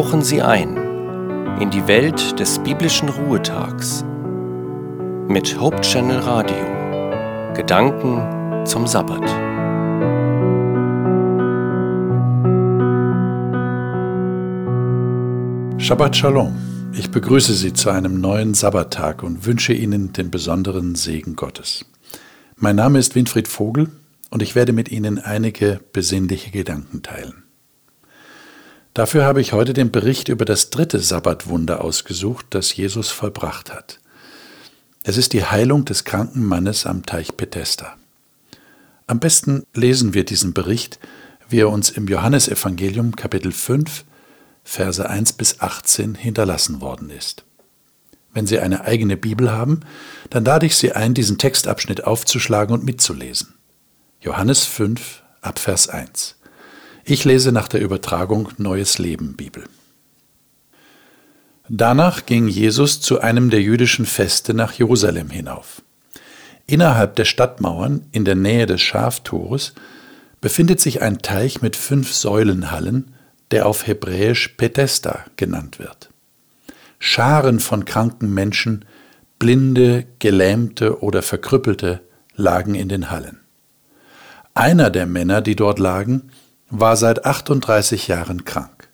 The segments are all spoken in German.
tauchen Sie ein in die Welt des biblischen Ruhetags mit Hope Channel Radio. Gedanken zum Sabbat. Shabbat Shalom. Ich begrüße Sie zu einem neuen Sabbattag und wünsche Ihnen den besonderen Segen Gottes. Mein Name ist Winfried Vogel und ich werde mit Ihnen einige besinnliche Gedanken teilen. Dafür habe ich heute den Bericht über das dritte Sabbatwunder ausgesucht, das Jesus vollbracht hat. Es ist die Heilung des kranken Mannes am Teich Bethesda. Am besten lesen wir diesen Bericht, wie er uns im Johannesevangelium Kapitel 5, Verse 1 bis 18 hinterlassen worden ist. Wenn Sie eine eigene Bibel haben, dann lade ich Sie ein, diesen Textabschnitt aufzuschlagen und mitzulesen. Johannes 5, Abvers 1. Ich lese nach der Übertragung Neues Leben Bibel. Danach ging Jesus zu einem der jüdischen Feste nach Jerusalem hinauf. Innerhalb der Stadtmauern, in der Nähe des Schaftores, befindet sich ein Teich mit fünf Säulenhallen, der auf Hebräisch Bethesda genannt wird. Scharen von kranken Menschen, Blinde, Gelähmte oder Verkrüppelte lagen in den Hallen. Einer der Männer, die dort lagen, war seit 38 Jahren krank.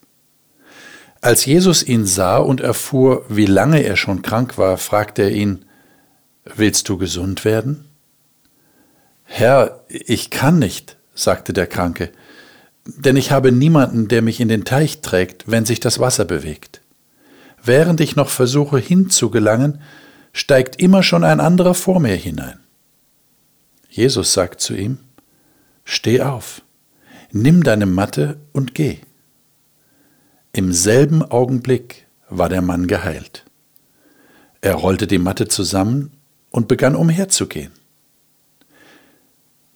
Als Jesus ihn sah und erfuhr, wie lange er schon krank war, fragte er ihn, Willst du gesund werden? Herr, ich kann nicht, sagte der Kranke, denn ich habe niemanden, der mich in den Teich trägt, wenn sich das Wasser bewegt. Während ich noch versuche hinzugelangen, steigt immer schon ein anderer vor mir hinein. Jesus sagt zu ihm, Steh auf, nimm deine Matte und geh. Im selben Augenblick war der Mann geheilt. Er rollte die Matte zusammen und begann umherzugehen.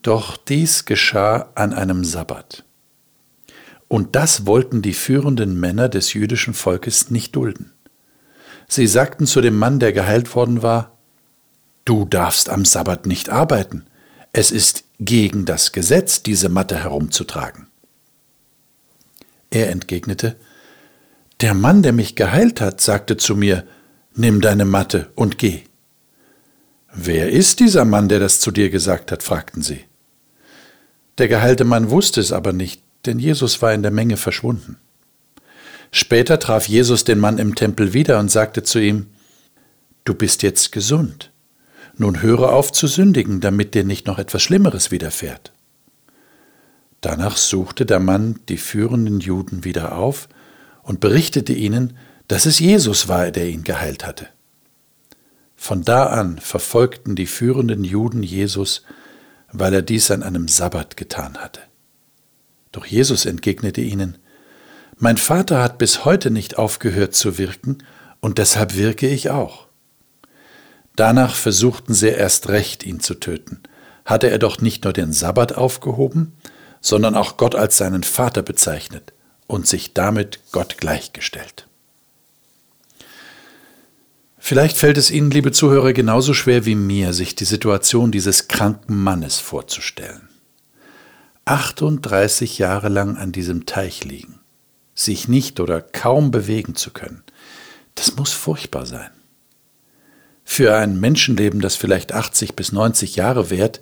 Doch dies geschah an einem Sabbat. Und das wollten die führenden Männer des jüdischen Volkes nicht dulden. Sie sagten zu dem Mann, der geheilt worden war, Du darfst am Sabbat nicht arbeiten. Es ist gegen das Gesetz, diese Matte herumzutragen. Er entgegnete, Der Mann, der mich geheilt hat, sagte zu mir, Nimm deine Matte und geh. Wer ist dieser Mann, der das zu dir gesagt hat? fragten sie. Der geheilte Mann wusste es aber nicht, denn Jesus war in der Menge verschwunden. Später traf Jesus den Mann im Tempel wieder und sagte zu ihm, Du bist jetzt gesund. Nun höre auf zu sündigen, damit dir nicht noch etwas Schlimmeres widerfährt. Danach suchte der Mann die führenden Juden wieder auf und berichtete ihnen, dass es Jesus war, der ihn geheilt hatte. Von da an verfolgten die führenden Juden Jesus, weil er dies an einem Sabbat getan hatte. Doch Jesus entgegnete ihnen, Mein Vater hat bis heute nicht aufgehört zu wirken, und deshalb wirke ich auch. Danach versuchten sie erst recht, ihn zu töten. Hatte er doch nicht nur den Sabbat aufgehoben, sondern auch Gott als seinen Vater bezeichnet und sich damit Gott gleichgestellt. Vielleicht fällt es Ihnen, liebe Zuhörer, genauso schwer wie mir, sich die Situation dieses kranken Mannes vorzustellen. 38 Jahre lang an diesem Teich liegen, sich nicht oder kaum bewegen zu können, das muss furchtbar sein. Für ein Menschenleben, das vielleicht 80 bis 90 Jahre währt,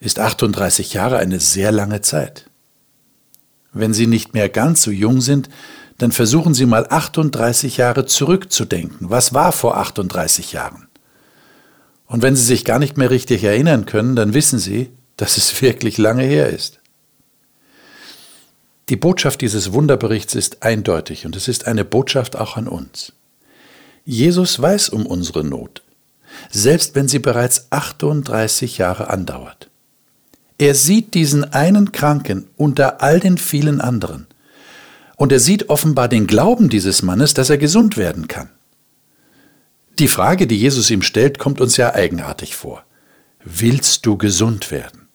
ist 38 Jahre eine sehr lange Zeit. Wenn Sie nicht mehr ganz so jung sind, dann versuchen Sie mal 38 Jahre zurückzudenken. Was war vor 38 Jahren? Und wenn Sie sich gar nicht mehr richtig erinnern können, dann wissen Sie, dass es wirklich lange her ist. Die Botschaft dieses Wunderberichts ist eindeutig und es ist eine Botschaft auch an uns. Jesus weiß um unsere Not, selbst wenn sie bereits 38 Jahre andauert. Er sieht diesen einen Kranken unter all den vielen anderen. Und er sieht offenbar den Glauben dieses Mannes, dass er gesund werden kann. Die Frage, die Jesus ihm stellt, kommt uns ja eigenartig vor. Willst du gesund werden?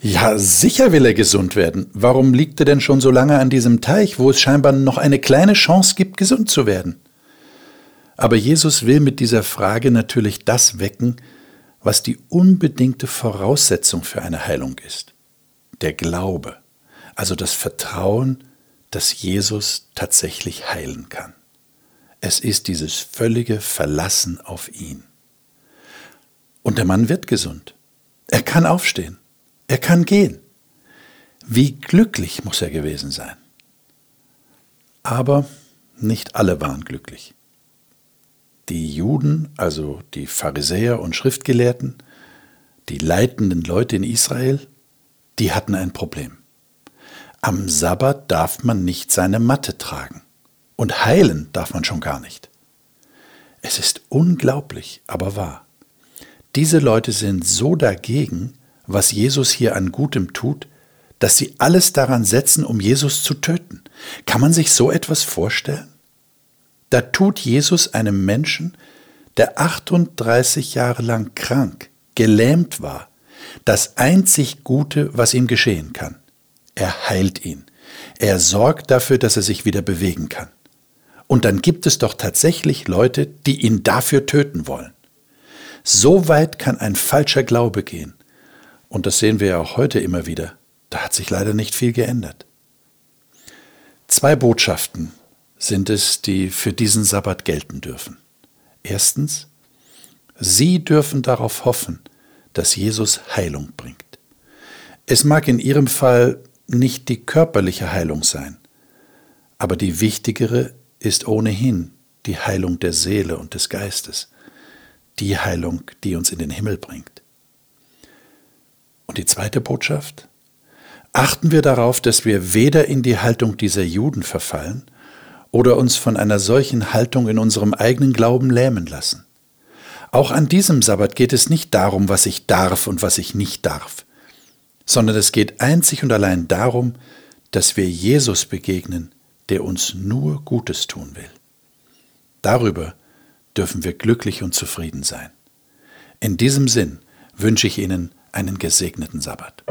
Ja, sicher will er gesund werden. Warum liegt er denn schon so lange an diesem Teich, wo es scheinbar noch eine kleine Chance gibt, gesund zu werden? Aber Jesus will mit dieser Frage natürlich das wecken, was die unbedingte Voraussetzung für eine Heilung ist. Der Glaube, also das Vertrauen, dass Jesus tatsächlich heilen kann. Es ist dieses völlige Verlassen auf ihn. Und der Mann wird gesund. Er kann aufstehen. Er kann gehen. Wie glücklich muss er gewesen sein. Aber nicht alle waren glücklich. Die Juden, also die Pharisäer und Schriftgelehrten, die leitenden Leute in Israel, die hatten ein Problem. Am Sabbat darf man nicht seine Matte tragen. Und heilen darf man schon gar nicht. Es ist unglaublich, aber wahr. Diese Leute sind so dagegen, was Jesus hier an Gutem tut, dass sie alles daran setzen, um Jesus zu töten. Kann man sich so etwas vorstellen? Da tut Jesus einem Menschen, der 38 Jahre lang krank, gelähmt war, das einzig Gute, was ihm geschehen kann. Er heilt ihn. Er sorgt dafür, dass er sich wieder bewegen kann. Und dann gibt es doch tatsächlich Leute, die ihn dafür töten wollen. So weit kann ein falscher Glaube gehen. Und das sehen wir ja auch heute immer wieder. Da hat sich leider nicht viel geändert. Zwei Botschaften sind es, die für diesen Sabbat gelten dürfen. Erstens, Sie dürfen darauf hoffen, dass Jesus Heilung bringt. Es mag in Ihrem Fall nicht die körperliche Heilung sein, aber die wichtigere ist ohnehin die Heilung der Seele und des Geistes, die Heilung, die uns in den Himmel bringt. Und die zweite Botschaft? Achten wir darauf, dass wir weder in die Haltung dieser Juden verfallen oder uns von einer solchen Haltung in unserem eigenen Glauben lähmen lassen. Auch an diesem Sabbat geht es nicht darum, was ich darf und was ich nicht darf, sondern es geht einzig und allein darum, dass wir Jesus begegnen, der uns nur Gutes tun will. Darüber dürfen wir glücklich und zufrieden sein. In diesem Sinn wünsche ich Ihnen einen gesegneten Sabbat.